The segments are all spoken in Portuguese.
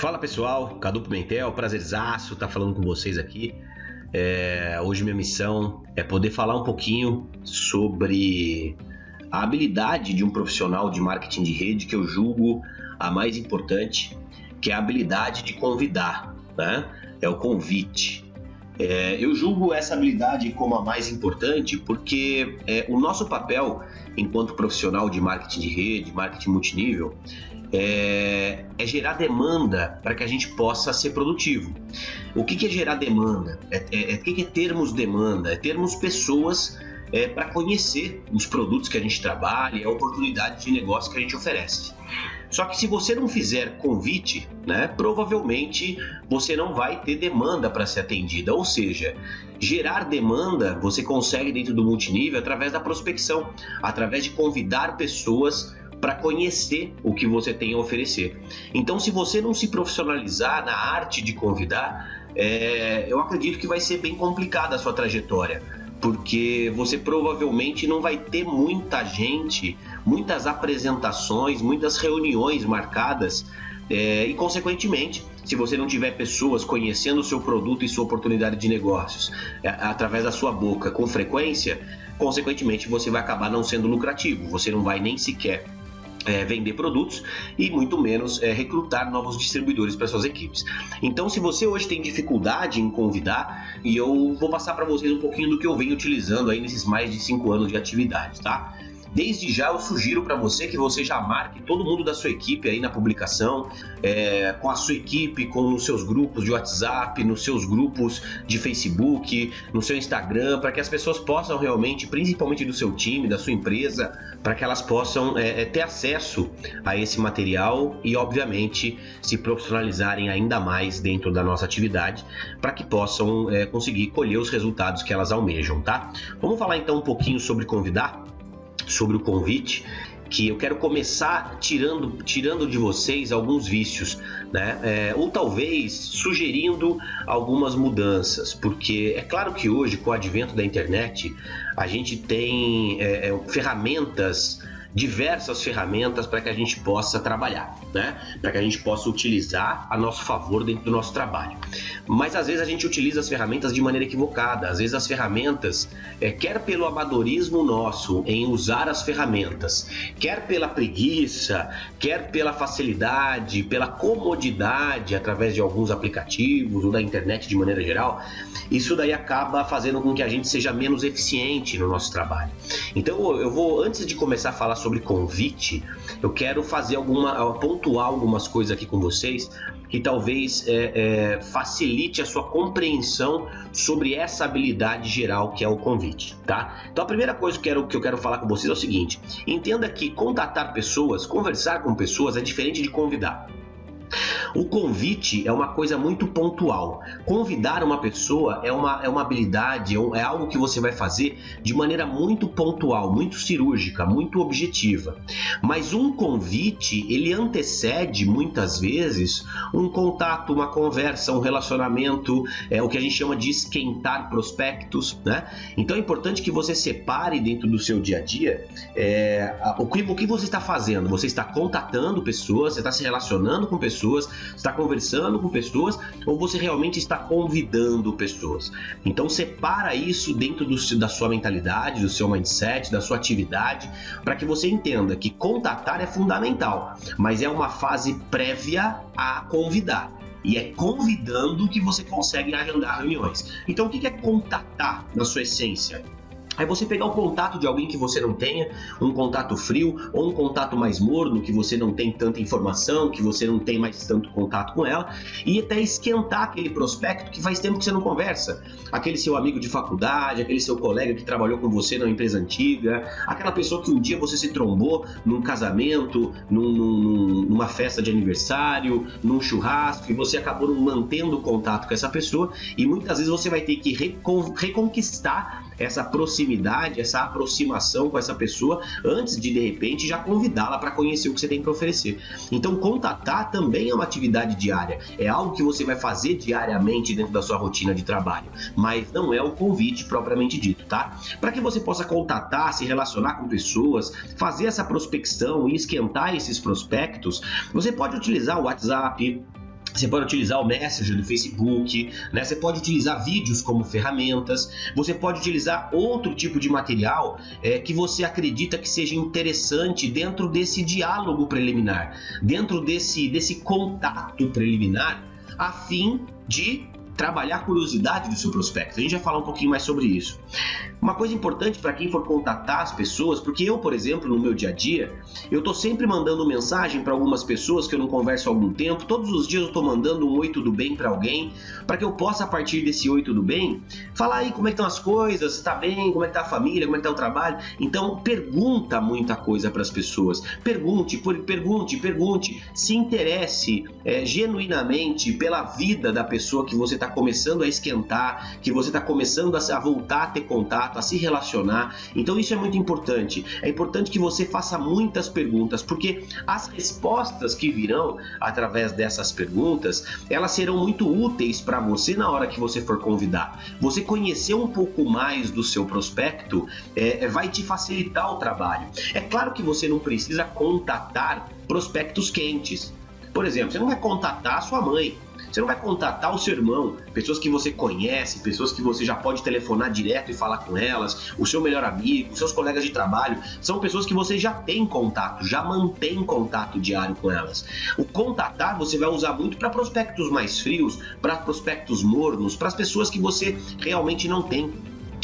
Fala pessoal, Cadu Pimentel, prazerzaço estar tá falando com vocês aqui. É, hoje minha missão é poder falar um pouquinho sobre a habilidade de um profissional de marketing de rede que eu julgo a mais importante, que é a habilidade de convidar, né? É o convite. É, eu julgo essa habilidade como a mais importante porque é, o nosso papel enquanto profissional de marketing de rede, marketing multinível, é, é gerar demanda para que a gente possa ser produtivo. O que, que é gerar demanda? É, é, é, o que, que é termos demanda? É termos pessoas é, para conhecer os produtos que a gente trabalha a oportunidade de negócio que a gente oferece. Só que se você não fizer convite, né, provavelmente você não vai ter demanda para ser atendida. Ou seja, gerar demanda você consegue dentro do multinível através da prospecção, através de convidar pessoas para conhecer o que você tem a oferecer. Então, se você não se profissionalizar na arte de convidar, é, eu acredito que vai ser bem complicada a sua trajetória, porque você provavelmente não vai ter muita gente, muitas apresentações, muitas reuniões marcadas. É, e, consequentemente, se você não tiver pessoas conhecendo o seu produto e sua oportunidade de negócios é, através da sua boca com frequência, consequentemente você vai acabar não sendo lucrativo. Você não vai nem sequer é, vender produtos e muito menos é, recrutar novos distribuidores para suas equipes. Então, se você hoje tem dificuldade em convidar, e eu vou passar para vocês um pouquinho do que eu venho utilizando aí nesses mais de cinco anos de atividade, tá? Desde já eu sugiro para você que você já marque todo mundo da sua equipe aí na publicação, é, com a sua equipe, com os seus grupos de WhatsApp, nos seus grupos de Facebook, no seu Instagram, para que as pessoas possam realmente, principalmente do seu time, da sua empresa, para que elas possam é, é, ter acesso a esse material e, obviamente, se profissionalizarem ainda mais dentro da nossa atividade, para que possam é, conseguir colher os resultados que elas almejam, tá? Vamos falar então um pouquinho sobre convidar sobre o convite que eu quero começar tirando, tirando de vocês alguns vícios, né? É, ou talvez sugerindo algumas mudanças, porque é claro que hoje, com o advento da internet, a gente tem é, é ferramentas diversas ferramentas para que a gente possa trabalhar, né? Para que a gente possa utilizar a nosso favor dentro do nosso trabalho. Mas às vezes a gente utiliza as ferramentas de maneira equivocada. Às vezes as ferramentas, é, quer pelo amadorismo nosso em usar as ferramentas, quer pela preguiça, quer pela facilidade, pela comodidade através de alguns aplicativos ou da internet de maneira geral, isso daí acaba fazendo com que a gente seja menos eficiente no nosso trabalho. Então eu vou, antes de começar a falar sobre convite, eu quero fazer alguma, pontuar algumas coisas aqui com vocês que talvez é, é, facilite a sua compreensão sobre essa habilidade geral que é o convite, tá? Então a primeira coisa que quero, que eu quero falar com vocês é o seguinte: entenda que contatar pessoas, conversar com pessoas é diferente de convidar. O convite é uma coisa muito pontual. Convidar uma pessoa é uma, é uma habilidade, é, é algo que você vai fazer de maneira muito pontual, muito cirúrgica, muito objetiva. Mas um convite, ele antecede muitas vezes um contato, uma conversa, um relacionamento, é o que a gente chama de esquentar prospectos, né? Então é importante que você separe dentro do seu dia a dia é, o, que, o que você está fazendo. Você está contatando pessoas, você está se relacionando com pessoas, está conversando com pessoas ou você realmente está convidando pessoas. Então separa isso dentro do, da sua mentalidade, do seu mindset, da sua atividade, para que você entenda que contatar é fundamental, mas é uma fase prévia a convidar. E é convidando que você consegue agendar reuniões. Então, o que é contatar na sua essência? Aí você pegar o contato de alguém que você não tenha, um contato frio ou um contato mais morno, que você não tem tanta informação, que você não tem mais tanto contato com ela, e até esquentar aquele prospecto que faz tempo que você não conversa. Aquele seu amigo de faculdade, aquele seu colega que trabalhou com você na empresa antiga, aquela pessoa que um dia você se trombou num casamento, num, num, numa festa de aniversário, num churrasco, e você acabou mantendo contato com essa pessoa, e muitas vezes você vai ter que recon reconquistar essa proximidade, essa aproximação com essa pessoa antes de de repente já convidá-la para conhecer o que você tem para oferecer. Então, contatar também é uma atividade diária, é algo que você vai fazer diariamente dentro da sua rotina de trabalho, mas não é o convite propriamente dito, tá? Para que você possa contatar, se relacionar com pessoas, fazer essa prospecção e esquentar esses prospectos, você pode utilizar o WhatsApp, você pode utilizar o Messenger do Facebook, né? Você pode utilizar vídeos como ferramentas. Você pode utilizar outro tipo de material é, que você acredita que seja interessante dentro desse diálogo preliminar, dentro desse, desse contato preliminar, a fim de trabalhar a curiosidade do seu prospecto. A gente vai falar um pouquinho mais sobre isso. Uma coisa importante para quem for contatar as pessoas, porque eu, por exemplo, no meu dia a dia, eu tô sempre mandando mensagem para algumas pessoas que eu não converso há algum tempo. Todos os dias eu tô mandando um oi tudo bem para alguém, para que eu possa a partir desse oi tudo bem, falar aí como é que estão as coisas, se tá bem, como é que tá a família, como é que tá o trabalho. Então, pergunta muita coisa para as pessoas. Pergunte, pergunte, pergunte, se interesse é, genuinamente pela vida da pessoa que você está começando a esquentar, que você está começando a, a voltar a ter contato a se relacionar. Então isso é muito importante. É importante que você faça muitas perguntas, porque as respostas que virão através dessas perguntas, elas serão muito úteis para você na hora que você for convidar. Você conhecer um pouco mais do seu prospecto é, vai te facilitar o trabalho. É claro que você não precisa contatar prospectos quentes. Por exemplo, você não vai contatar a sua mãe, você não vai contatar o seu irmão, pessoas que você conhece, pessoas que você já pode telefonar direto e falar com elas, o seu melhor amigo, seus colegas de trabalho, são pessoas que você já tem contato, já mantém contato diário com elas. O contatar você vai usar muito para prospectos mais frios, para prospectos mornos, para as pessoas que você realmente não tem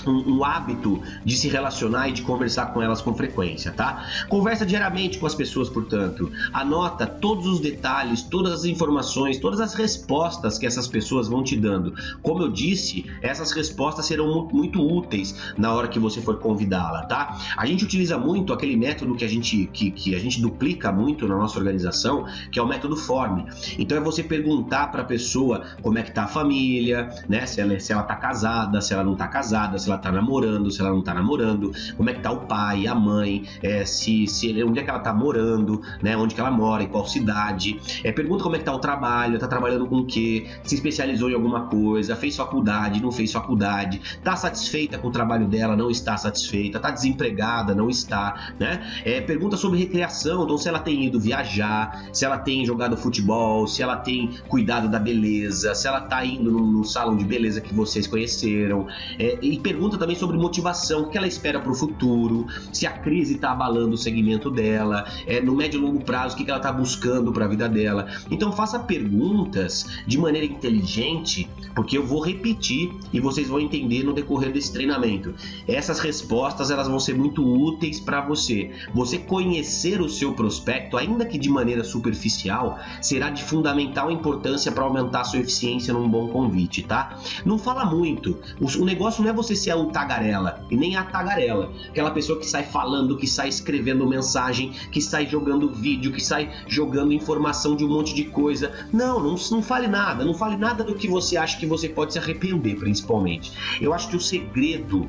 um, um, hábito de se relacionar e de conversar com elas com frequência, tá? Conversa diariamente com as pessoas, portanto. Anota todos os detalhes, todas as informações, todas as respostas que essas pessoas vão te dando. Como eu disse, essas respostas serão muito úteis na hora que você for convidá-la, tá? A gente utiliza muito aquele método que a gente que, que a gente duplica muito na nossa organização, que é o método Form. Então é você perguntar para a pessoa como é que tá a família, né? Se ela se ela tá casada, se ela não tá casada, se ela ela tá namorando, se ela não tá namorando, como é que tá o pai, a mãe, é, se, se onde é que ela tá morando, né? Onde que ela mora, em qual cidade. É, pergunta como é que tá o trabalho, tá trabalhando com o quê, se especializou em alguma coisa, fez faculdade, não fez faculdade, tá satisfeita com o trabalho dela, não está satisfeita, tá desempregada, não está, né? É, pergunta sobre recreação, então se ela tem ido viajar, se ela tem jogado futebol, se ela tem cuidado da beleza, se ela tá indo no, no salão de beleza que vocês conheceram, é, e pergunta pergunta também sobre motivação, o que ela espera para o futuro, se a crise está abalando o segmento dela, é, no médio e longo prazo, o que ela está buscando para a vida dela. Então faça perguntas de maneira inteligente, porque eu vou repetir e vocês vão entender no decorrer desse treinamento. Essas respostas elas vão ser muito úteis para você. Você conhecer o seu prospecto, ainda que de maneira superficial, será de fundamental importância para aumentar sua eficiência num bom convite, tá? Não fala muito. O negócio não é você ser o tagarela e nem a tagarela. Aquela pessoa que sai falando, que sai escrevendo mensagem, que sai jogando vídeo, que sai jogando informação de um monte de coisa. Não, não, não fale nada. Não fale nada do que você acha que você pode se arrepender, principalmente. Eu acho que o segredo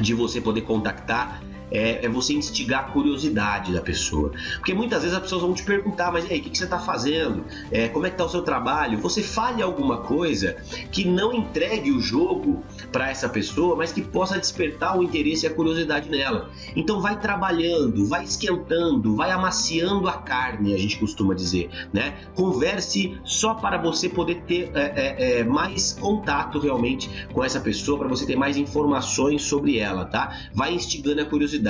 de você poder contactar é, é, você instigar a curiosidade da pessoa. Porque muitas vezes as pessoas vão te perguntar, mas aí, o que, que você está fazendo? É, como é que está o seu trabalho? Você fale alguma coisa que não entregue o jogo para essa pessoa, mas que possa despertar o interesse e a curiosidade nela. Então vai trabalhando, vai esquentando, vai amaciando a carne, a gente costuma dizer, né? Converse só para você poder ter é, é, é mais contato realmente com essa pessoa, para você ter mais informações sobre ela, tá? Vai instigando a curiosidade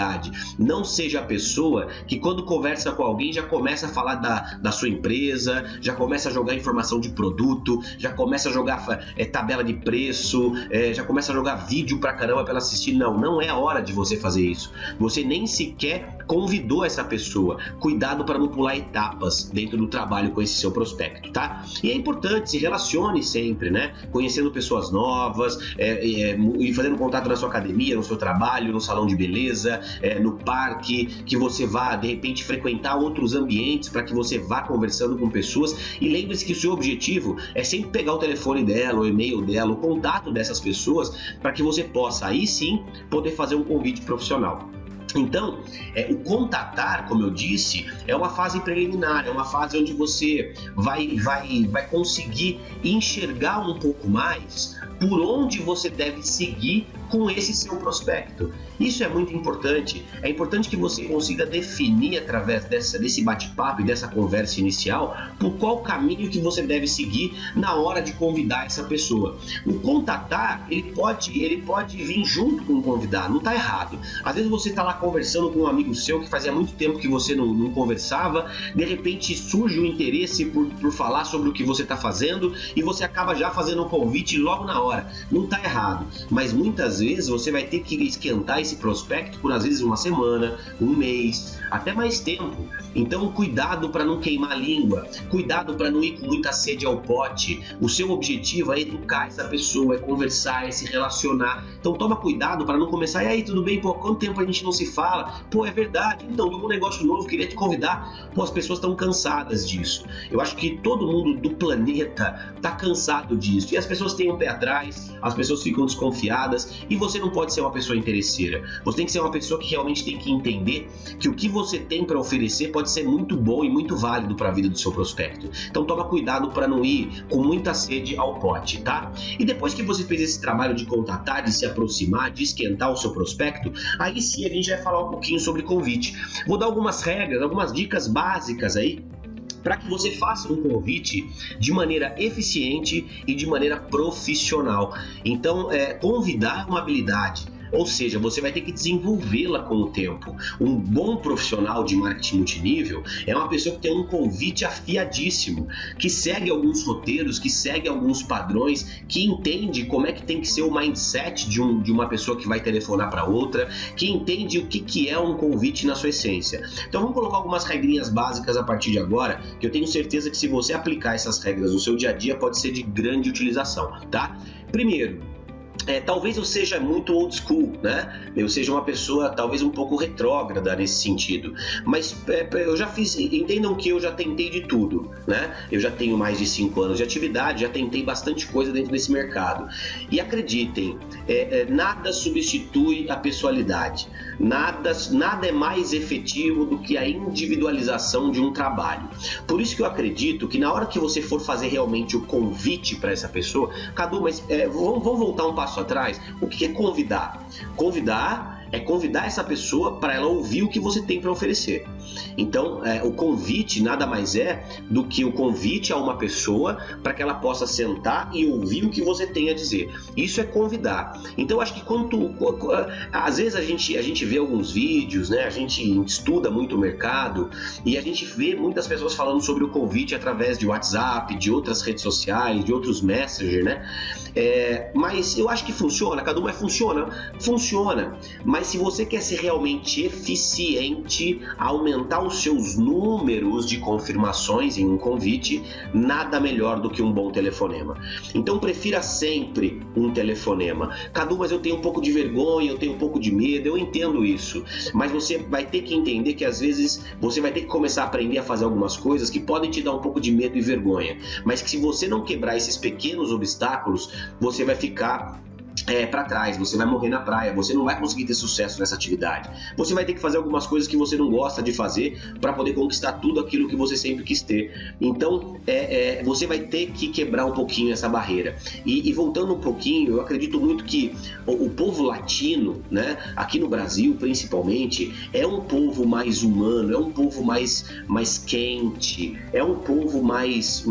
Não seja a pessoa que quando conversa com alguém já começa a falar da, da sua empresa, já começa a jogar informação de produto, já começa a jogar é, tabela de preço, é, já começa a jogar vídeo pra caramba pra ela assistir. Não, não é hora de você fazer isso. Você nem sequer convidou essa pessoa. Cuidado para não pular etapas dentro do trabalho com esse seu prospecto, tá? E é importante, se relacione sempre, né? Conhecendo pessoas novas, é, e fazendo contato na sua academia, no seu trabalho, no salão de beleza, é, no parque, que você vá de repente frequentar outros ambientes para que você vá conversando com pessoas. E lembre-se que o seu objetivo é sempre pegar o telefone dela, o e-mail dela, o contato dessas pessoas, para que você possa aí sim poder fazer um convite profissional. Então, é, o contatar, como eu disse, é uma fase preliminar, é uma fase onde você vai, vai, vai conseguir enxergar um pouco mais por onde você deve seguir com esse seu prospecto. Isso é muito importante. É importante que você consiga definir através dessa, desse bate-papo e dessa conversa inicial por qual caminho que você deve seguir na hora de convidar essa pessoa. O contatar, ele pode, ele pode vir junto com o convidar, não está errado. Às vezes você está lá conversando com um amigo seu que fazia muito tempo que você não, não conversava, de repente surge o interesse por, por falar sobre o que você está fazendo e você acaba já fazendo um convite logo na hora. Não está errado, mas muitas vezes você vai ter que esquentar esse prospecto por às vezes uma semana, um mês, até mais tempo. Então, cuidado para não queimar a língua, cuidado para não ir com muita sede ao pote. O seu objetivo é educar essa pessoa, é conversar, é se relacionar. Então, toma cuidado para não começar. E aí, tudo bem? Pô, quanto tempo a gente não se fala? Pô, é verdade. Então, um negócio novo, queria te convidar. Pô, as pessoas estão cansadas disso. Eu acho que todo mundo do planeta está cansado disso. E as pessoas têm um pé atrás, as pessoas ficam desconfiadas. E você não pode ser uma pessoa interesseira. Você tem que ser uma pessoa que realmente tem que entender que o que você tem para oferecer pode ser muito bom e muito válido para a vida do seu prospecto. Então toma cuidado para não ir com muita sede ao pote, tá? E depois que você fez esse trabalho de contatar, de se aproximar, de esquentar o seu prospecto, aí sim a gente vai falar um pouquinho sobre convite. Vou dar algumas regras, algumas dicas básicas aí para que você faça um convite de maneira eficiente e de maneira profissional. Então, é, convidar uma habilidade. Ou seja, você vai ter que desenvolvê-la com o tempo. Um bom profissional de marketing multinível é uma pessoa que tem um convite afiadíssimo, que segue alguns roteiros, que segue alguns padrões, que entende como é que tem que ser o mindset de, um, de uma pessoa que vai telefonar para outra, que entende o que, que é um convite na sua essência. Então vamos colocar algumas regrinhas básicas a partir de agora, que eu tenho certeza que se você aplicar essas regras no seu dia a dia pode ser de grande utilização, tá? Primeiro, é, talvez eu seja muito old school, né? Eu seja uma pessoa talvez um pouco retrógrada nesse sentido. Mas é, eu já fiz, entendam que eu já tentei de tudo, né? Eu já tenho mais de 5 anos de atividade, já tentei bastante coisa dentro desse mercado. E acreditem, é, é nada substitui a pessoalidade. Nada, nada é mais efetivo do que a individualização de um trabalho. Por isso que eu acredito que na hora que você for fazer realmente o convite para essa pessoa, Cadu, mas é, vamos, vamos voltar um passo atrás. O que é convidar? Convidar é convidar essa pessoa para ela ouvir o que você tem para oferecer. Então, é, o convite nada mais é do que o convite a uma pessoa para que ela possa sentar e ouvir o que você tem a dizer. Isso é convidar. Então, acho que quando às vezes a gente a gente vê alguns vídeos, né? A gente estuda muito o mercado e a gente vê muitas pessoas falando sobre o convite através de WhatsApp, de outras redes sociais, de outros messengers, né? É, mas eu acho que funciona, cada um é funciona, funciona. Mas se você quer ser realmente eficiente, aumentar os seus números de confirmações em um convite, nada melhor do que um bom telefonema. Então prefira sempre um telefonema. Cadu, mas eu tenho um pouco de vergonha, eu tenho um pouco de medo, eu entendo isso. Mas você vai ter que entender que às vezes você vai ter que começar a aprender a fazer algumas coisas que podem te dar um pouco de medo e vergonha. Mas que se você não quebrar esses pequenos obstáculos, você vai ficar é, para trás, você vai morrer na praia, você não vai conseguir ter sucesso nessa atividade. Você vai ter que fazer algumas coisas que você não gosta de fazer para poder conquistar tudo aquilo que você sempre quis ter. Então, é, é, você vai ter que quebrar um pouquinho essa barreira. E, e voltando um pouquinho, eu acredito muito que o, o, povo latino, né, aqui no Brasil principalmente, é um povo mais humano, é um povo mais, mais quente, é um povo mais.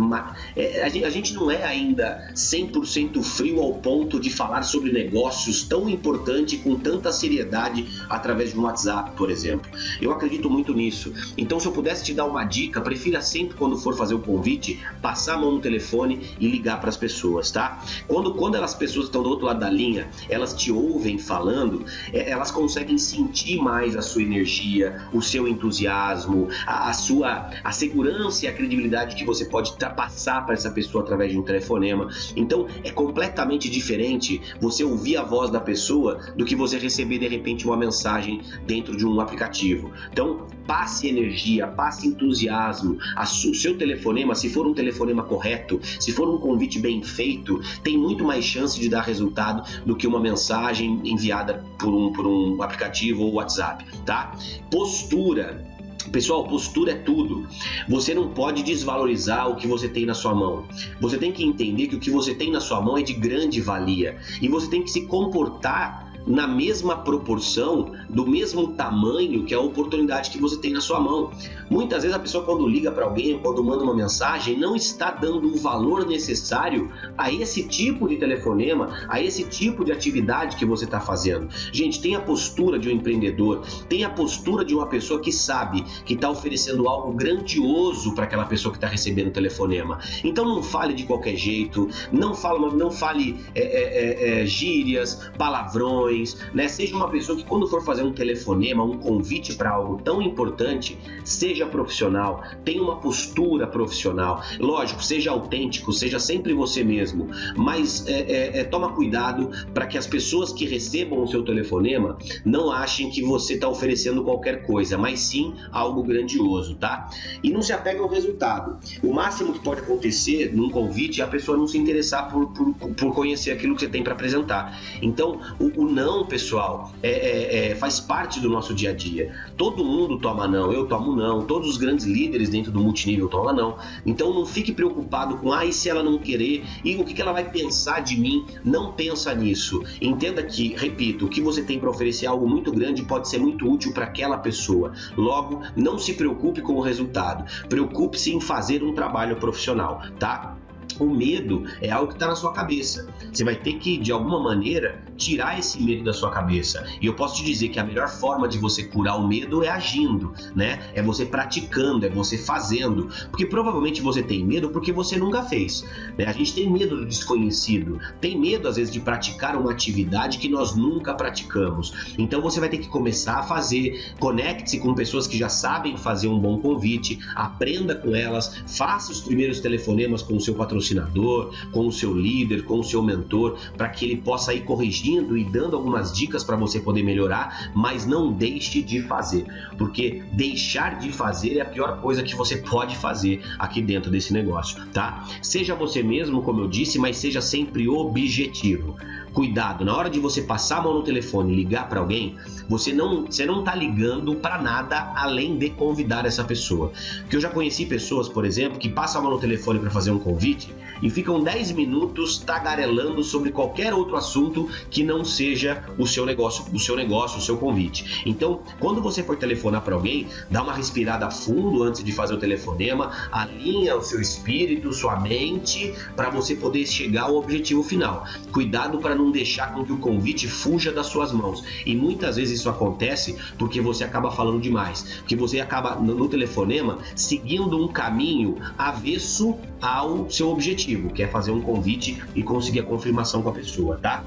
é, a, gente, a gente não é ainda 100% frio ao ponto de falar sobre negócios tão importante com tanta seriedade através de um WhatsApp, por exemplo. Eu acredito muito nisso. Então, se eu pudesse te dar uma dica, prefira sempre quando for fazer o convite, passar a mão no telefone e ligar para as pessoas, tá? Quando, quando as pessoas estão do outro lado da linha, elas te ouvem falando, é, elas conseguem sentir mais a sua energia, o seu entusiasmo, a, a sua a segurança e a credibilidade que você pode passar para essa pessoa através de um telefonema. Então, é completamente diferente você ouvir a voz da pessoa do que você receber de repente uma mensagem dentro de um aplicativo. Então, passe energia, passe entusiasmo. o seu telefonema, se for um telefonema correto, se for um convite bem feito, tem muito mais chance de dar resultado do que uma mensagem enviada por um, por um aplicativo ou WhatsApp, tá? Postura. Pessoal, postura é tudo. Você não pode desvalorizar o que você tem na sua mão. Você tem que entender que o que você tem na sua mão é de grande valia e você tem que se comportar na mesma proporção, do mesmo tamanho que a oportunidade que você tem na sua mão. Muitas vezes a pessoa quando liga para alguém, quando manda uma mensagem, não está dando o valor necessário a esse tipo de telefonema, a esse tipo de atividade que você está fazendo. Gente, tem a postura de um empreendedor, tem a postura de uma pessoa que sabe que está oferecendo algo grandioso para aquela pessoa que está recebendo o telefonema. Então não fale de qualquer jeito, não fale, não fale é, é, é, é, gírias, palavrões, né? Seja uma pessoa que quando for fazer um telefonema, um convite para algo tão importante, seja profissional, tenha uma postura profissional. Lógico, seja autêntico, seja sempre você mesmo, mas é, é, é, toma cuidado para que as pessoas que recebam o seu telefonema não achem que você está oferecendo qualquer coisa, mas sim algo grandioso, tá? E não se apega ao resultado. O máximo que pode acontecer num convite é a pessoa não se interessar por, por, por conhecer aquilo que você tem para apresentar. Então, o, o não, pessoal, é, é, é, faz parte do nosso dia a dia. Todo mundo toma não, eu tomo não, todos os grandes líderes dentro do multinível tomam não. Então, não fique preocupado com, ah, e se ela não querer? E o que, que ela vai pensar de mim? Não pensa nisso. Entenda que, repito, o que você tem para oferecer é algo muito grande pode ser muito útil para aquela pessoa. Logo, não se preocupe com o resultado. Preocupe-se em fazer um trabalho profissional, tá? O medo é algo que está na sua cabeça. Você vai ter que, de alguma maneira, tirar esse medo da sua cabeça. E eu posso te dizer que a melhor forma de você curar o medo é agindo, né? É você praticando, é você fazendo. Porque provavelmente você tem medo porque você nunca fez. Né? A gente tem medo do desconhecido, tem medo às vezes de praticar uma atividade que nós nunca praticamos. Então você vai ter que começar a fazer. Conecte-se com pessoas que já sabem fazer um bom convite, aprenda com elas, faça os primeiros telefonemas com o seu patrocinador patrocinador, com o seu líder, com o seu mentor, para que ele possa ir corrigindo e dando algumas dicas para você poder melhorar, mas não deixe de fazer, porque deixar de fazer é a pior coisa que você pode fazer aqui dentro desse negócio, tá? Seja você mesmo, como eu disse, mas seja sempre objetivo. Cuidado, na hora de você passar a mão no telefone e ligar para alguém, você não, você não tá ligando para nada além de convidar essa pessoa. Porque eu já conheci pessoas, por exemplo, que passam a mão no telefone para fazer um convite e ficam 10 minutos tagarelando sobre qualquer outro assunto que não seja o seu negócio, o seu negócio, o seu convite. Então, quando você for telefonar para alguém, dá uma respirada fundo antes de fazer o telefonema, alinha o seu espírito, sua mente, para você poder chegar ao objetivo final. Cuidado para não deixar com que o convite fuja das suas mãos. E muitas vezes isso acontece porque você acaba falando demais, porque você acaba no telefonema seguindo um caminho avesso ao seu objetivo, que é fazer um convite e conseguir a confirmação com a pessoa, tá?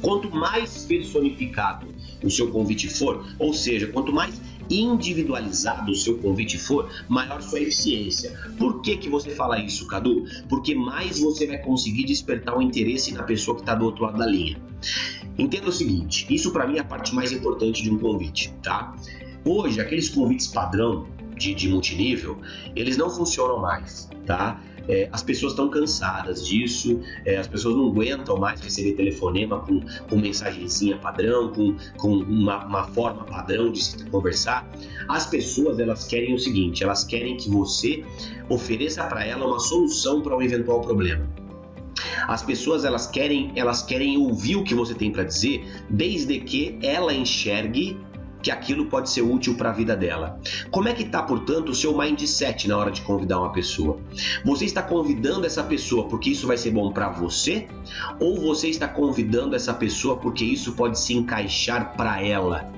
Quanto mais personificado o seu convite for, ou seja, quanto mais individualizado o seu convite for, maior sua eficiência. Por que, que você fala isso, Cadu? Porque mais você vai conseguir despertar o interesse na pessoa que está do outro lado da linha. Entenda o seguinte, isso para mim é a parte mais importante de um convite, tá? Hoje, aqueles convites padrão de, de multinível, eles não funcionam mais, tá? É, as pessoas estão cansadas disso, é, as pessoas não aguentam mais receber telefonema com, com mensagenzinha padrão, com, com uma, uma forma padrão de se conversar. As pessoas elas querem o seguinte, elas querem que você ofereça para ela uma solução para um eventual problema. As pessoas elas querem, elas querem ouvir o que você tem para dizer, desde que ela enxergue que aquilo pode ser útil para a vida dela. Como é que está, portanto, o seu mindset na hora de convidar uma pessoa? Você está convidando essa pessoa porque isso vai ser bom para você? Ou você está convidando essa pessoa porque isso pode se encaixar para ela?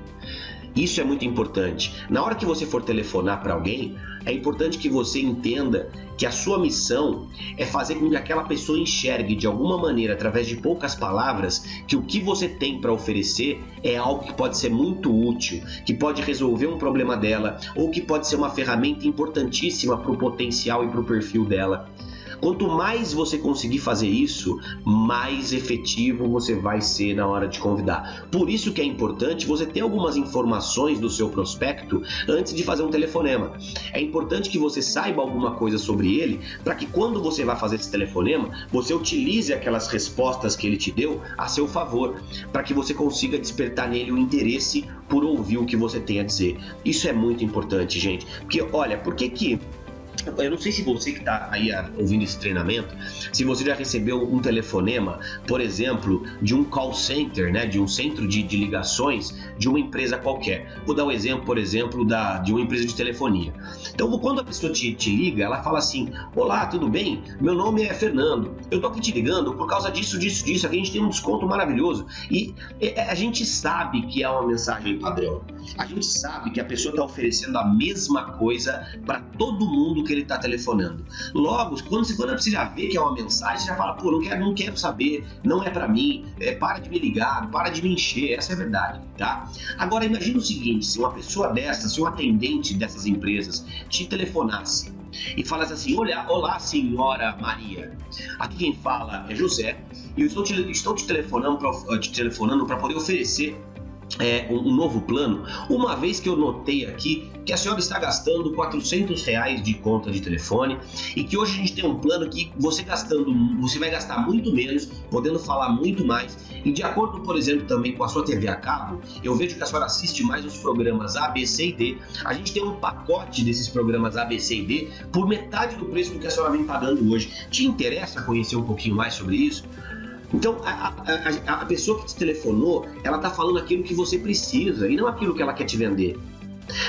Isso é muito importante. Na hora que você for telefonar para alguém, é importante que você entenda que a sua missão é fazer com que aquela pessoa enxergue de alguma maneira, através de poucas palavras, que o que você tem para oferecer é algo que pode ser muito útil, que pode resolver um problema dela ou que pode ser uma ferramenta importantíssima para o potencial e para o perfil dela. Quanto mais você conseguir fazer isso, mais efetivo você vai ser na hora de convidar. Por isso que é importante você ter algumas informações do seu prospecto antes de fazer um telefonema. É importante que você saiba alguma coisa sobre ele para que quando você vai fazer esse telefonema, você utilize aquelas respostas que ele te deu a seu favor, para que você consiga despertar nele o interesse por ouvir o que você tem a dizer. Isso é muito importante, gente. Porque olha, por que que eu não sei se você que está aí ah, ouvindo esse treinamento, se você já recebeu um telefonema, por exemplo, de um call center, né, de um centro de, de ligações de uma empresa qualquer. Vou dar um exemplo, por exemplo, da, de uma empresa de telefonia. Então, quando a pessoa te, te liga, ela fala assim: Olá, tudo bem? Meu nome é Fernando. Eu tô aqui te ligando por causa disso, disso, disso. Aqui a gente tem um desconto maravilhoso. E a gente sabe que é uma mensagem padrão. A gente sabe que a pessoa está oferecendo a mesma coisa para todo mundo que ele está telefonando. Logo, quando quando você já vê que é uma mensagem, você já fala, pô, não quero, não quero saber, não é para mim, é, para de me ligar, para de me encher, essa é a verdade, tá? Agora, imagina o seguinte, se uma pessoa dessa, se um atendente dessas empresas te telefonasse e falasse assim, olha, olá senhora Maria, aqui quem fala é José, e eu estou te, estou te telefonando para te telefonando poder oferecer é, um, novo plano, uma vez que eu notei aqui que a senhora está gastando 400 reais de conta de telefone e que hoje a gente tem um plano que você gastando, você vai gastar muito menos, podendo falar muito mais e de acordo, por exemplo, também com a sua TV a cabo, eu vejo que a senhora assiste mais os programas A, B, C e D. A gente tem um pacote desses programas A, B, C e D por metade do preço do que a senhora vem pagando hoje. Te interessa conhecer um pouquinho mais sobre isso? Então, a, a, a, pessoa que te telefonou, ela está falando aquilo que você precisa e não aquilo que ela quer te vender.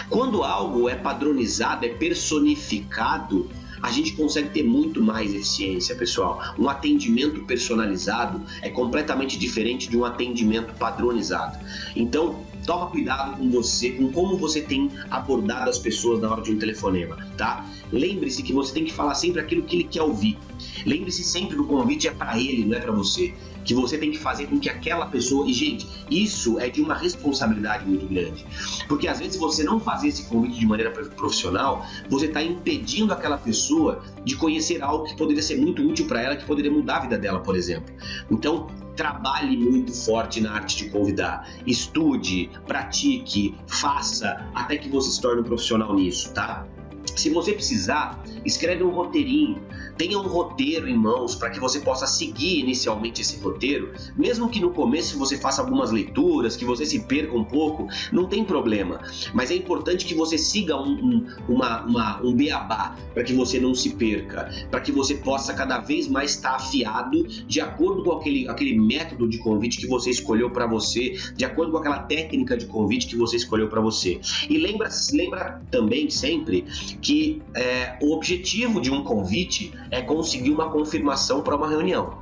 Quando algo é padronizado, é personificado, a gente consegue ter muito mais eficiência, pessoal. Um atendimento personalizado é completamente diferente de um atendimento padronizado. Então, toma cuidado com você, com como você tem abordado as pessoas na hora de um telefonema, tá? Lembre-se que você tem que falar sempre aquilo que ele quer ouvir. Lembre-se sempre que o convite é para ele, não é para você. Que você tem que fazer com que aquela pessoa. E, gente, isso é de uma responsabilidade muito grande. Porque às vezes você não fazer esse convite de maneira profissional, você está impedindo aquela pessoa de conhecer algo que poderia ser muito útil para ela, que poderia mudar a vida dela, por exemplo. Então, trabalhe muito forte na arte de convidar. Estude, pratique, faça, até que você se torne um profissional nisso, tá? Se você precisar, escreve um roteirinho, tenha um roteiro em mãos para que você possa seguir inicialmente esse roteiro, mesmo que no começo você faça algumas leituras, que você se perca um pouco, não tem problema. Mas é importante que você siga um, um, uma, uma, um beabá para que você não se perca, para que você possa cada vez mais estar afiado de acordo com aquele, aquele método de convite que você escolheu para você, de acordo com aquela técnica de convite que você escolheu para você. E lembra, lembra também sempre que é, o objetivo de um convite é conseguir uma confirmação para uma reunião.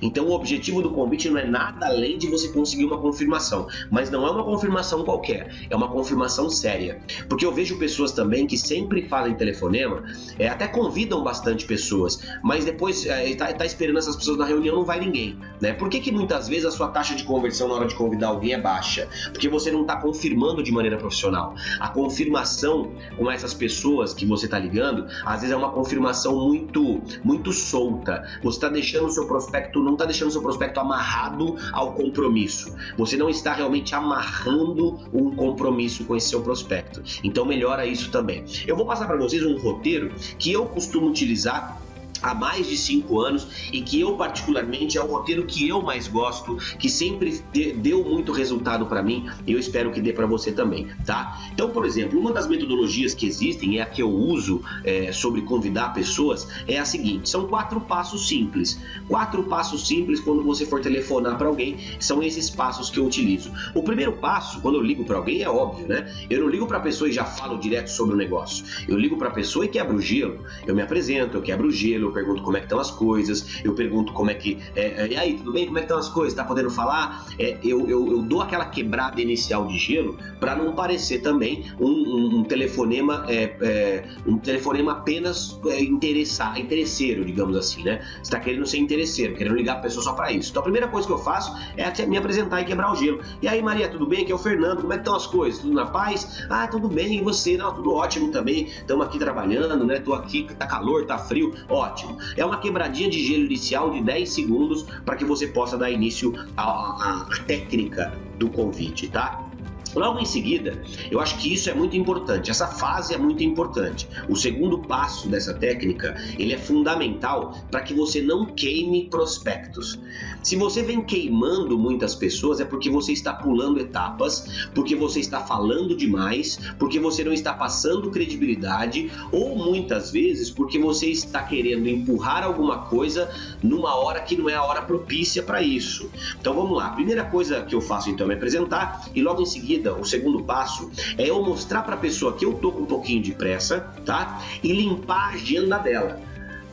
Então o objetivo do convite não é nada além de você conseguir uma confirmação, mas não é uma confirmação qualquer, é uma confirmação séria. Porque eu vejo pessoas também que sempre fazem telefonema, é, até convidam bastante pessoas, mas depois está é, tá esperando essas pessoas na reunião não vai ninguém, né? Por que, que muitas vezes a sua taxa de conversão na hora de convidar alguém é baixa? Porque você não está confirmando de maneira profissional. A confirmação com essas pessoas que você está ligando, às vezes é uma confirmação muito muito solta. Você está deixando o seu prospecto não está deixando seu prospecto amarrado ao compromisso. Você não está realmente amarrando um compromisso com esse seu prospecto. Então melhora isso também. Eu vou passar para vocês um roteiro que eu costumo utilizar há mais de cinco anos e que eu particularmente é o roteiro que eu mais gosto, que sempre deu muito resultado para mim e eu espero que dê para você também, tá? Então, por exemplo, uma das metodologias que existem é a que eu uso é, sobre convidar pessoas é a seguinte: são quatro passos simples. Quatro passos simples quando você for telefonar para alguém são esses passos que eu utilizo. O primeiro passo, quando eu ligo para alguém, é óbvio, né? Eu não ligo para a pessoa e já falo direto sobre o negócio. Eu ligo para a pessoa e quebro o gelo. Eu me apresento, eu quebro o gelo, eu pergunto como é que estão as coisas, eu pergunto como é que. É, é, e aí, tudo bem? Como é que estão as coisas? Tá podendo falar? É, eu, eu, eu, dou aquela quebrada inicial de gelo para não parecer também um, um, um telefonema, é, é, um telefonema apenas é, interessar, interesseiro, digamos assim, né? Você está querendo ser interesseiro, querendo ligar a pessoa só para isso. Então a primeira coisa que eu faço é me apresentar e quebrar o gelo. E aí, Maria, tudo bem? Aqui é o Fernando, como é que estão as coisas? Tudo na paz? Ah, tudo bem, e você? Não, tudo ótimo também. Estamos aqui trabalhando, né? Tô aqui, tá calor, tá frio, ótimo. É uma quebradinha de gelo inicial de 10 segundos para que você possa dar início à, à, à técnica do convite, tá? Logo em seguida, eu acho que isso é muito importante, essa fase é muito importante. O segundo passo dessa técnica, ele é fundamental para que você não queime prospectos. Se você vem queimando muitas pessoas é porque você está pulando etapas, porque você está falando demais, porque você não está passando credibilidade ou muitas vezes porque você está querendo empurrar alguma coisa numa hora que não é a hora propícia para isso. Então vamos lá. A primeira coisa que eu faço então é me apresentar e logo em seguida o segundo passo é eu mostrar para a pessoa que eu tô com um pouquinho de pressa, tá? E limpar a agenda dela.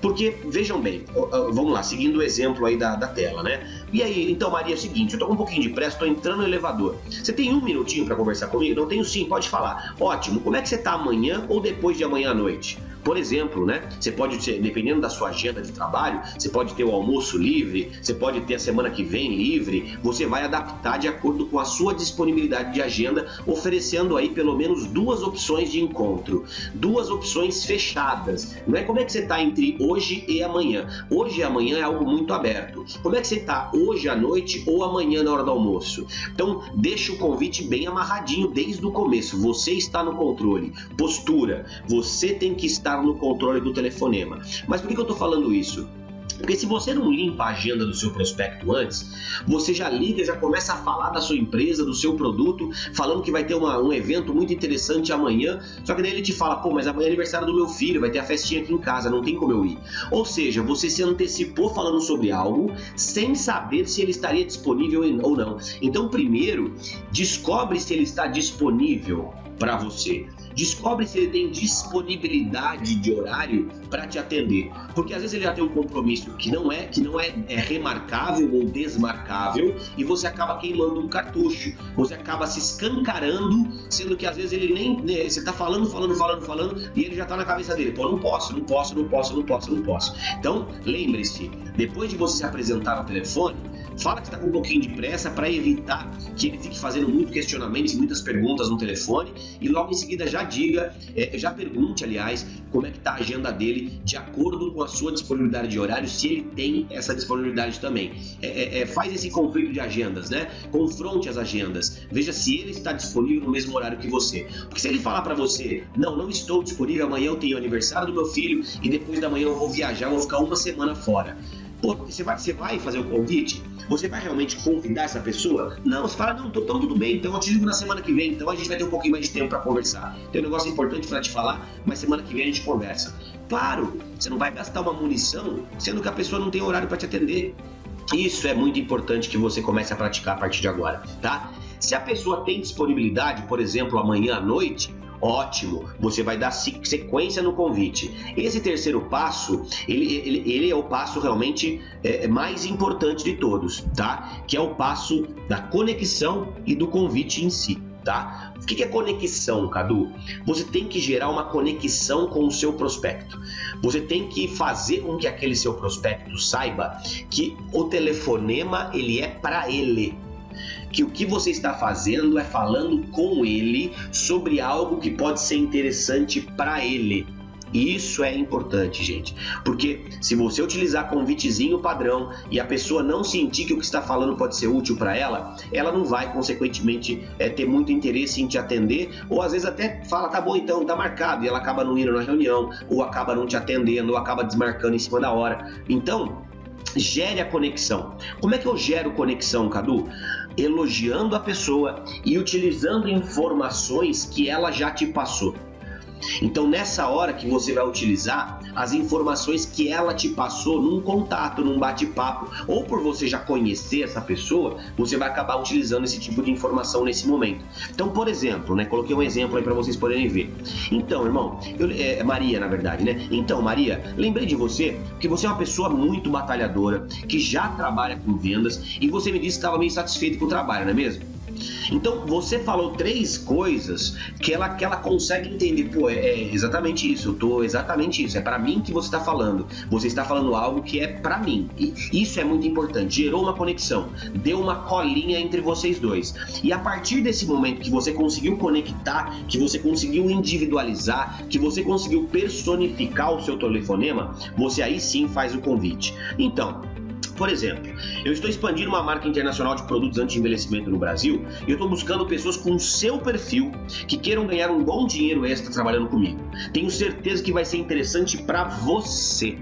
Porque, vejam bem, vamos lá, seguindo o exemplo aí da, da tela, né? E aí, então, Maria, é o seguinte, eu tô com um pouquinho de pressa, tô entrando no elevador. Você tem um minutinho para conversar comigo? Não tenho sim, pode falar. Ótimo, como é que você tá amanhã ou depois de amanhã à noite? Por exemplo, né? Você pode ter, dependendo da sua agenda de trabalho, você pode ter o almoço livre, você pode ter a semana que vem livre, você vai adaptar de acordo com a sua disponibilidade de agenda, oferecendo aí pelo menos duas opções de encontro, duas opções fechadas. Não é como é que você está entre hoje e amanhã. Hoje e amanhã é algo muito aberto. Como é que você está hoje à noite ou amanhã na hora do almoço? Então, deixa o convite bem amarradinho desde o começo. Você está no controle. Postura. Você tem que estar no controle do telefonema. Mas por que eu estou falando isso? Porque se você não limpa a agenda do seu prospecto antes, você já liga, já começa a falar da sua empresa, do seu produto, falando que vai ter uma, um evento muito interessante amanhã, só que daí ele te fala, pô, mas amanhã é aniversário do meu filho, vai ter a festinha aqui em casa, não tem como eu ir. Ou seja, você se antecipou falando sobre algo sem saber se ele estaria disponível ou não. Então, primeiro, descobre se ele está disponível para você. Descobre se ele tem disponibilidade de horário para te atender, porque às vezes ele já tem um compromisso que não é que não é, é remarcável ou desmarcável e você acaba queimando um cartucho, você acaba se escancarando, sendo que às vezes ele nem né, você está falando, falando, falando, falando e ele já está na cabeça dele, pô, não posso, não posso, não posso, não posso, não posso. Então lembre-se, depois de você se apresentar no telefone Fala que está com um pouquinho de pressa para evitar que ele fique fazendo muito questionamentos, muitas perguntas no telefone e logo em seguida já diga, é, já pergunte, aliás, como é que está a agenda dele de acordo com a sua disponibilidade de horário, se ele tem essa disponibilidade também. É, é, é faz esse conflito de agendas, né? Confronte as agendas, veja se ele está disponível no mesmo horário que você. Porque se ele falar para você, não, não estou disponível, amanhã eu tenho aniversário do meu filho e depois da manhã eu vou viajar, eu vou ficar uma semana fora. Pô, você vai, você vai fazer o convite? Você vai realmente convidar essa pessoa? Não, você fala, não, então tudo bem, então eu te ligo na semana que vem, então a gente vai ter um pouquinho mais de tempo para conversar. Tem um negócio importante para te falar, mas semana que vem a gente conversa. Claro, você não vai gastar uma munição sendo que a pessoa não tem horário para te atender. Isso é muito importante que você comece a praticar a partir de agora, tá? Se a pessoa tem disponibilidade, por exemplo, amanhã à noite, Ótimo, você vai dar sequência no convite. Esse terceiro passo, ele, ele, ele é o passo realmente é, mais importante de todos, tá? Que é o passo da conexão e do convite em si. Tá? O que é conexão, Cadu? Você tem que gerar uma conexão com o seu prospecto. Você tem que fazer com que aquele seu prospecto saiba que o telefonema ele é para ele, que o que você está fazendo é falando com ele sobre algo que pode ser interessante para ele. E isso é importante, gente, porque se você utilizar convitezinho padrão e a pessoa não sentir que o que está falando pode ser útil para ela, ela não vai, consequentemente, é, ter muito interesse em te atender, ou às vezes até fala, tá bom então, tá marcado, e ela acaba não indo na reunião, ou acaba não te atendendo, ou acaba desmarcando em cima da hora. Então, gere a conexão. Como é que eu gero conexão, Cadu? Elogiando a pessoa e utilizando informações que ela já te passou. Então, nessa hora que você vai utilizar as informações que ela te passou num contato, num bate-papo, ou por você já conhecer essa pessoa, você vai acabar utilizando esse tipo de informação nesse momento. Então, por exemplo, né, coloquei um exemplo aí para vocês poderem ver. Então, irmão, eu, é, Maria, na verdade, né? Então, Maria, lembrei de você que você é uma pessoa muito batalhadora, que já trabalha com vendas e você me disse que estava meio satisfeito com o trabalho, não é mesmo? Então você falou três coisas que ela, que ela consegue entender. Pô, é, é exatamente isso, eu tô exatamente isso. É para mim que você está falando. Você está falando algo que é para mim. E isso é muito importante. Gerou uma conexão, deu uma colinha entre vocês dois. E a partir desse momento que você conseguiu conectar, que você conseguiu individualizar, que você conseguiu personificar o seu telefonema, você aí sim faz o convite. Então, Por exemplo, eu estou expandindo uma marca internacional de produtos anti-envelhecimento no Brasil e eu estou buscando pessoas com seu perfil que queiram ganhar um bom dinheiro extra trabalhando comigo. Tenho certeza que vai ser interessante para você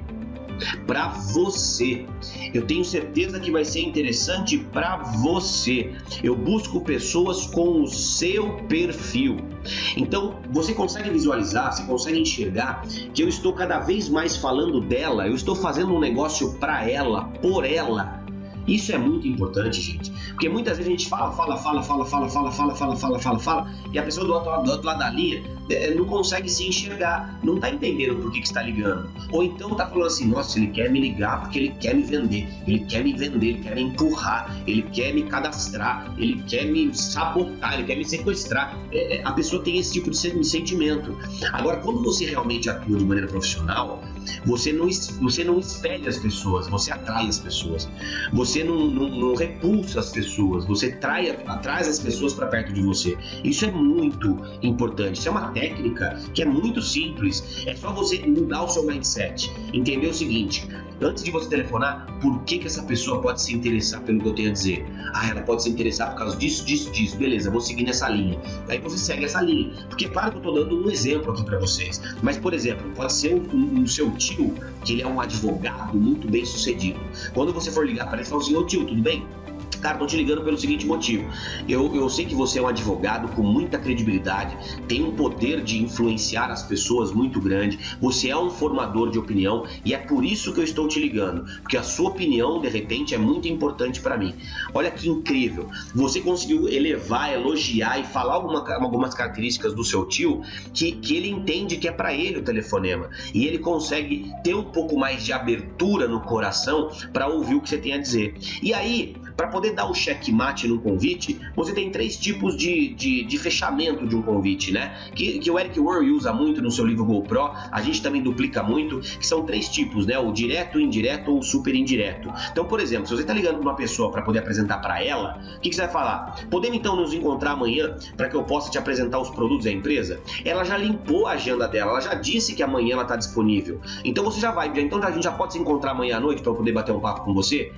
para você. Eu tenho certeza que vai ser interessante para você. Eu busco pessoas com o seu perfil. Então, você consegue visualizar, você consegue enxergar que eu estou cada vez mais falando dela, eu estou fazendo um negócio para ela, por ela. Isso é muito importante, gente. Porque muitas vezes a gente fala, fala, fala, fala, fala, fala, fala, fala, fala, fala, fala, e a pessoa do outro, do outro lado da linha é, não consegue se enxergar, não está entendendo por que, que está ligando. Ou então está falando assim, nossa, ele quer me ligar porque ele quer me vender, ele quer me vender, ele quer me empurrar, ele quer me cadastrar, ele quer me sabotar, ele quer me sequestrar. É, a pessoa tem esse tipo de sentimento. Agora, quando você realmente atua de maneira profissional, você não, você não espelha as pessoas, você atrai as pessoas. Você não, não, não repulsa as pessoas, você trai, traz as pessoas para perto de você. Isso é muito importante. Isso é uma técnica que é muito simples. É só você mudar o seu mindset. Entender o seguinte: antes de você telefonar, por que, que essa pessoa pode se interessar pelo que eu tenho a dizer? Ah, ela pode se interessar por causa disso, disso, disso. Beleza, vou seguir nessa linha. Aí você segue essa linha. Porque, claro que eu tô dando um exemplo aqui para vocês. Mas, por exemplo, pode ser o, o, o, seu tio, que ele é um advogado muito bem sucedido. Quando você for ligar para ele, fala assim: Ô tio, tudo bem? Cara, tô te ligando pelo seguinte motivo. Eu, eu sei que você é um advogado com muita credibilidade, tem um poder de influenciar as pessoas muito grande, você é um formador de opinião e é por isso que eu estou te ligando, porque a sua opinião, de repente, é muito importante para mim. Olha que incrível. Você conseguiu elevar, elogiar e falar alguma, algumas características do seu tio que, que ele entende que é para ele o telefonema. E ele consegue ter um pouco mais de abertura no coração para ouvir o que você tem a dizer. E aí, para poder dar o checkmate no convite, você tem três tipos de, de, de fechamento de um convite, né? Que, que o Eric Worre usa muito no seu livro GoPro, a gente também duplica muito, que são três tipos, né? O direto, o indireto ou o super indireto. Então, por exemplo, se você está ligando para uma pessoa para poder apresentar para ela, o que, que, você vai falar? Podemos então nos encontrar amanhã para que eu possa te apresentar os produtos da empresa? Ela já limpou a agenda dela, ela já disse que amanhã ela está disponível. Então você já vai, então a gente já pode se encontrar amanhã à noite para poder bater um papo com você?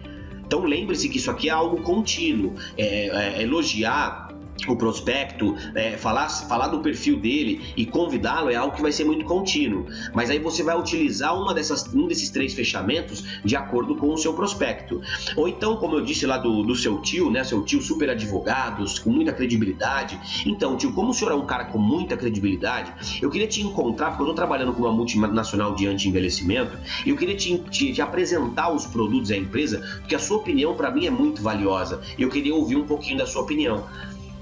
Então lembre-se que isso aqui é algo contínuo. É, é, elogiar o prospecto, é, falar, falar do perfil dele e convidá-lo é algo que vai ser muito contínuo. Mas aí você vai utilizar uma dessas, um desses três fechamentos de acordo com o seu prospecto. Ou então, como eu disse lá do, do seu tio, né? Seu tio super advogado, com muita credibilidade. Então, tio, como o senhor é um cara com muita credibilidade, eu queria te encontrar, porque eu estou trabalhando com uma multinacional de anti-envelhecimento, e eu queria te, te, te apresentar os produtos da empresa, porque a sua opinião para mim é muito valiosa. Eu queria ouvir um pouquinho da sua opinião.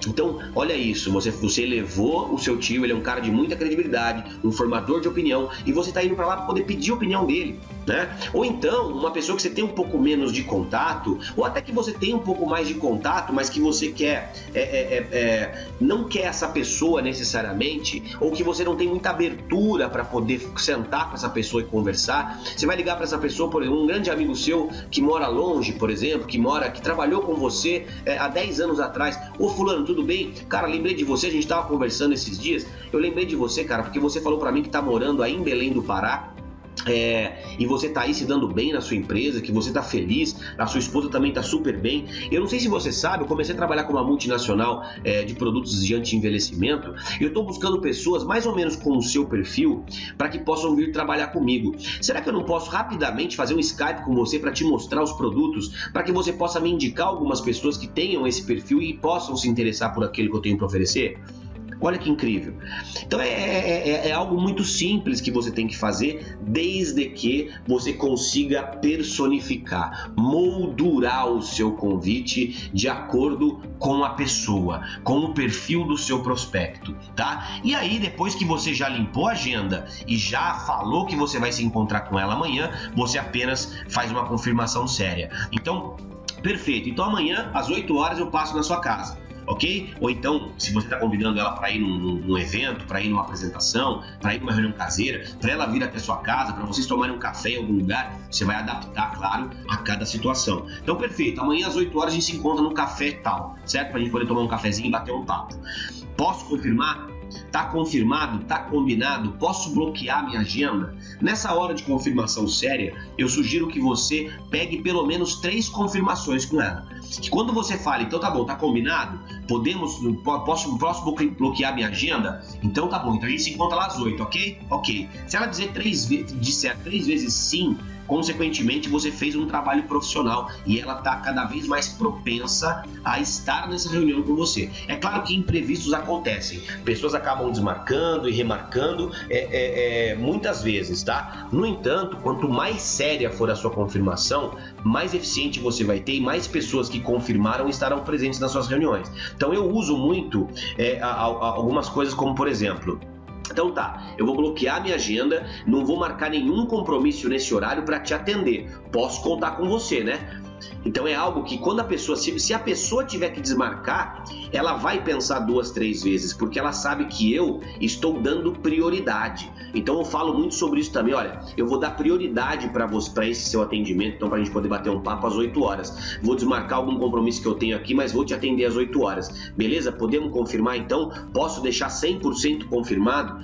Então, olha isso, você, você levou o seu tio, ele é um cara de muita credibilidade, um formador de opinião, e você está indo para lá para poder pedir a opinião dele né? Ou então, uma pessoa que você tem um pouco menos de contato, ou até que você tem um pouco mais de contato, mas que você quer, é, é, é, é não quer essa pessoa necessariamente, ou que você não tem muita abertura para poder sentar com essa pessoa e conversar, você vai ligar para essa pessoa, por exemplo, um grande amigo seu que mora longe, por exemplo, que mora, que trabalhou com você é, há 10 anos atrás, ô fulano, tudo bem? Cara, lembrei de você, a gente estava conversando esses dias, eu lembrei de você, cara, porque você falou para mim que está morando aí em Belém do Pará, é, e você tá aí se dando bem na sua empresa, que você tá feliz, a sua esposa também tá super bem. Eu não sei se você sabe, eu comecei a trabalhar com uma multinacional é, de produtos de anti-envelhecimento e eu tô buscando pessoas mais ou menos com o seu perfil para que possam vir trabalhar comigo. Será que eu não posso rapidamente fazer um Skype com você para te mostrar os produtos, para que você possa me indicar algumas pessoas que tenham esse perfil e possam se interessar por aquilo que eu tenho para oferecer? Olha que incrível. Então é, é, é, é, algo muito simples que você tem que fazer, desde que você consiga personificar, moldurar o seu convite de acordo com a pessoa, com o perfil do seu prospecto, tá? E aí, depois que você já limpou a agenda e já falou que você vai se encontrar com ela amanhã, você apenas faz uma confirmação séria. Então, perfeito. Então amanhã, às 8 horas, eu passo na sua casa ok? Ou então, se você está convidando ela para ir num, num evento, para ir numa apresentação, para ir numa reunião caseira, para ela vir até sua casa, para vocês tomarem um café em algum lugar, você vai adaptar, claro, a cada situação. Então, perfeito. Amanhã às 8 horas a gente se encontra num café tal, certo? Para a gente poder tomar um cafezinho e bater um papo. Posso confirmar? Tá confirmado? Tá combinado? Posso bloquear minha agenda? Nessa hora de confirmação séria, eu sugiro que você pegue pelo menos três confirmações com ela. Que quando você fala, então tá bom, tá combinado? Podemos, posso, posso bloquear minha agenda? Então tá bom, então a gente se encontra lá às oito, ok? Ok. Se ela dizer três disser três vezes sim, consequentemente você fez um trabalho profissional e ela está cada vez mais propensa a estar nessa reunião com você. É claro que imprevistos acontecem, pessoas acabam desmarcando e remarcando é, é, é, muitas vezes, tá? No entanto, quanto mais séria for a sua confirmação, mais eficiente você vai ter e mais pessoas que confirmaram estarão presentes nas suas reuniões. Então eu uso muito é, a, a, algumas coisas como, por exemplo, então tá, eu vou bloquear minha agenda, não vou marcar nenhum compromisso nesse horário para te atender. Posso contar com você, né? Então é algo que quando a pessoa, se, se, a pessoa tiver que desmarcar, ela vai pensar duas, três vezes, porque ela sabe que eu estou dando prioridade. Então eu falo muito sobre isso também. Olha, eu vou dar prioridade para para esse seu atendimento, então para a gente poder bater um papo às 8 horas. Vou desmarcar algum compromisso que eu tenho aqui, mas vou te atender às 8 horas. Beleza? Podemos confirmar então? Posso deixar 100% confirmado?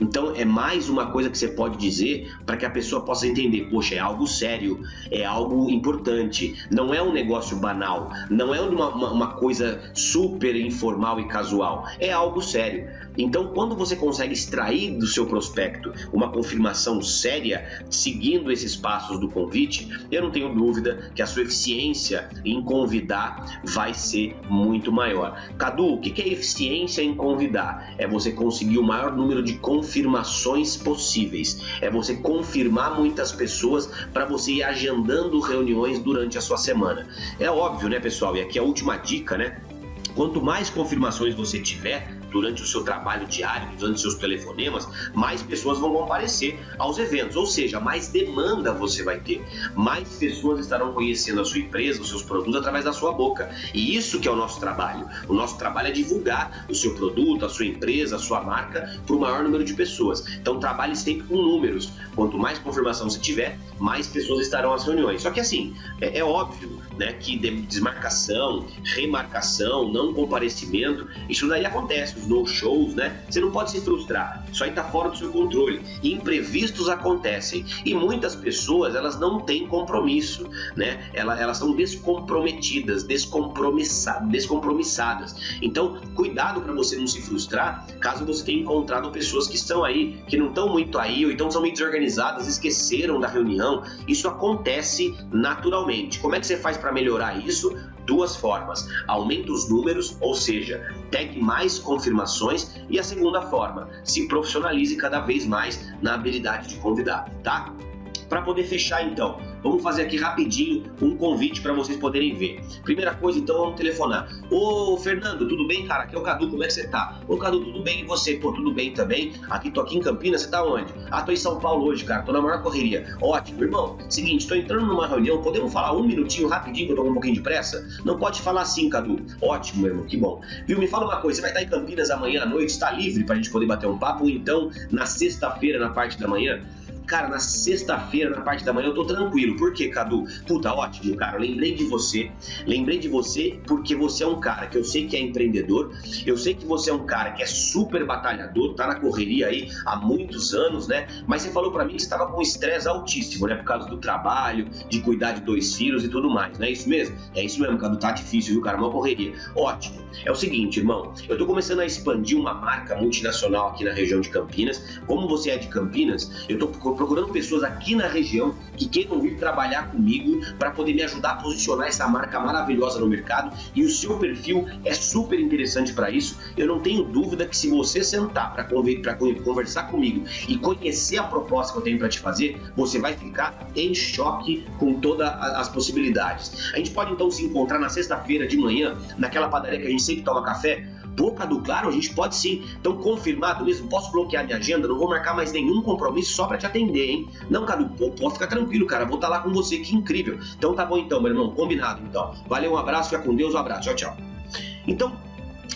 Então é mais uma coisa que você pode dizer para que a pessoa possa entender, poxa, é algo sério, é algo importante, não é um negócio banal, não é uma, uma, uma coisa super informal e casual, é algo sério. Então, quando você consegue extrair do seu prospecto uma confirmação séria, seguindo esses passos do convite, eu não tenho dúvida que a sua eficiência em convidar vai ser muito maior. Cadu, o que é eficiência em convidar? É você conseguir o maior número de confirmações possíveis. É você confirmar muitas pessoas para você ir agendando reuniões durante a sua semana. É óbvio, né, pessoal? E aqui a última dica, né? Quanto mais confirmações você tiver, durante o seu trabalho diário, durante seus telefonemas, mais pessoas vão comparecer aos eventos, ou seja, mais demanda você vai ter, mais pessoas estarão conhecendo a sua empresa, os seus produtos através da sua boca. E isso que é o nosso trabalho. O nosso trabalho é divulgar o seu produto, a sua empresa, a sua marca para o maior número de pessoas. Então trabalhe sempre com números. Quanto mais confirmação você tiver, mais pessoas estarão às reuniões. Só que assim, é, é óbvio né, que desmarcação, remarcação, não comparecimento, isso daí acontece no shows, né? Você não pode se frustrar. Isso aí tá fora do seu controle. Imprevistos acontecem e muitas pessoas elas não têm compromisso, né? Elas, elas são descomprometidas, descompromissadas, descompromissadas. Então, cuidado para você não se frustrar, caso você tenha encontrado pessoas que estão aí, que não estão muito aí, ou então são meio desorganizadas, esqueceram da reunião. Isso acontece naturalmente. Como é que você faz para melhorar isso? Duas formas: aumenta os números, ou seja, pegue mais confirmações, e a segunda forma, se profissionalize cada vez mais na habilidade de convidar, tá? Para poder fechar então, vamos fazer aqui rapidinho um convite para vocês poderem ver. Primeira coisa, então, vamos telefonar. Ô Fernando, tudo bem, cara? Aqui é o Cadu, como é que você tá? Ô Cadu, tudo bem? E você? Pô, tudo bem também? Aqui tô aqui em Campinas, você tá onde? Ah, tô em São Paulo hoje, cara, tô na maior correria. Ótimo, irmão. Seguinte, tô entrando numa reunião, podemos falar um minutinho rapidinho que eu tô com um pouquinho de pressa? Não pode falar assim, Cadu. Ótimo, irmão, que bom. Viu, me fala uma coisa, você vai estar em Campinas amanhã à noite, está livre pra gente poder bater um papo? Então, na sexta-feira, na parte da manhã? Cara, na sexta-feira, na parte da manhã, eu tô tranquilo. Por quê, Cadu? Puta, ótimo, cara. lembrei de você. Lembrei de você porque você é um cara que eu sei que é empreendedor. Eu sei que você é um cara que é super batalhador, tá na correria aí há muitos anos, né? Mas você falou para mim que você tava com estresse altíssimo, né? Por causa do trabalho, de cuidar de dois filhos e tudo mais, não é isso mesmo? É isso mesmo, Cadu. Tá difícil, viu, cara? Uma correria. Ótimo. É o seguinte, irmão. Eu tô começando a expandir uma marca multinacional aqui na região de Campinas. Como você é de Campinas, eu tô pessoas aqui na região que queiram vir trabalhar comigo para poder me ajudar a posicionar essa marca maravilhosa no mercado. E o seu perfil é super interessante para isso. Eu não tenho dúvida que se você sentar para conversar comigo e conhecer a proposta que eu tenho para te fazer, você vai ficar em choque com todas as possibilidades. A gente pode então se encontrar na sexta-feira de manhã, naquela padaria que a gente sempre toma café, boca do claro, a gente pode sim. Então, confirmado mesmo, posso bloquear minha agenda, não vou marcar mais nenhum compromisso só para te atender, hein? Não, Cadu, pode ficar tranquilo, cara, vou estar tá lá com você, que incrível. Então tá bom então, meu irmão, combinado então. Valeu, um abraço, fica com Deus, um abraço, tchau, tchau. Então,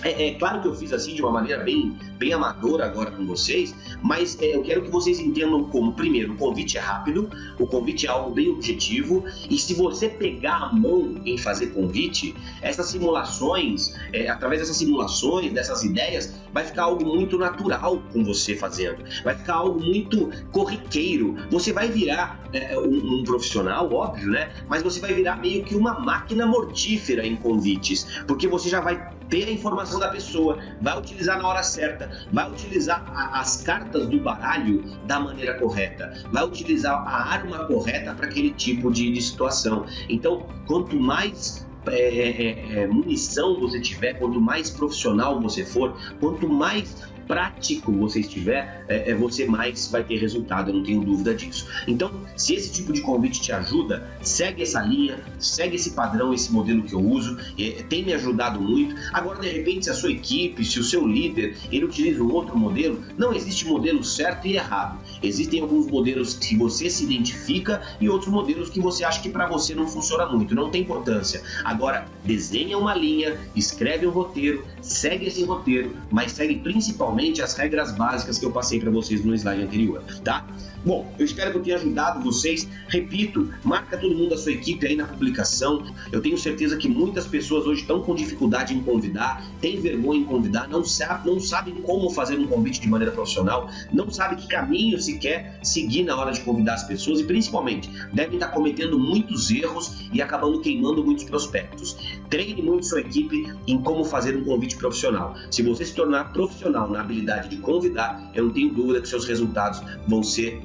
é, é, claro que eu fiz assim de uma maneira bem, bem amadora agora com vocês, mas é, eu quero que vocês entendam como, primeiro, o convite é rápido, o convite é algo bem objetivo, e se você pegar a mão em fazer convite, essas simulações, é, através dessas simulações, dessas ideias, vai ficar algo muito natural com você fazendo, vai ficar algo muito corriqueiro. Você vai virar é, um, um profissional, óbvio, né? Mas você vai virar meio que uma máquina mortífera em convites, porque você já vai ter a informação da pessoa, vai utilizar na hora certa, vai utilizar a, as cartas do baralho da maneira correta, vai utilizar a arma correta para aquele tipo de, de situação. Então, quanto mais é, é, é, munição você tiver, quanto mais profissional você for, quanto mais prático você estiver, é, é, você mais vai ter resultado, eu não tenho dúvida disso. Então, se esse tipo de convite te ajuda, segue essa linha, segue esse padrão, esse modelo que eu uso, é, tem me ajudado muito. Agora, de repente, se a sua equipe, se o seu líder, ele utiliza um outro modelo, não existe modelo certo e errado. Existem alguns modelos que você se identifica e outros modelos que você acha que para você não funciona muito, não tem importância. Agora, desenha uma linha, escreve um roteiro, segue esse roteiro, mas segue principalmente as regras básicas que eu passei para vocês no slide anterior, tá? Bom, eu espero que eu tenha ajudado vocês. Repito, marca todo mundo da sua equipe aí na publicação. Eu tenho certeza que muitas pessoas hoje estão com dificuldade em convidar, têm vergonha em convidar, não, sabe, não sabem como fazer um convite de maneira profissional, não sabem que caminho se quer seguir na hora de convidar as pessoas e principalmente devem estar cometendo muitos erros e acabando queimando muitos prospectos. Treine muito sua equipe em como fazer um convite profissional. Se você se tornar profissional na habilidade de convidar, eu não tenho dúvida que seus resultados vão ser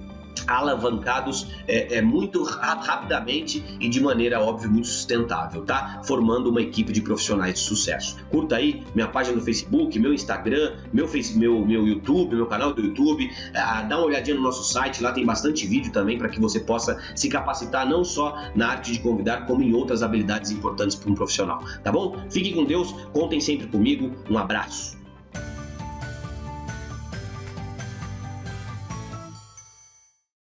alavancados é, é, muito rapidamente e de maneira óbvia muito sustentável, tá? Formando uma equipe de profissionais de sucesso. Curta aí minha página no Facebook, meu Instagram, meu face, meu, meu YouTube, meu canal do YouTube. É, dá uma olhadinha no nosso site, lá tem bastante vídeo também para que você possa se capacitar não só na arte de convidar, como em outras habilidades importantes para um profissional, tá bom? Fiquem com Deus, contem sempre comigo. Um abraço.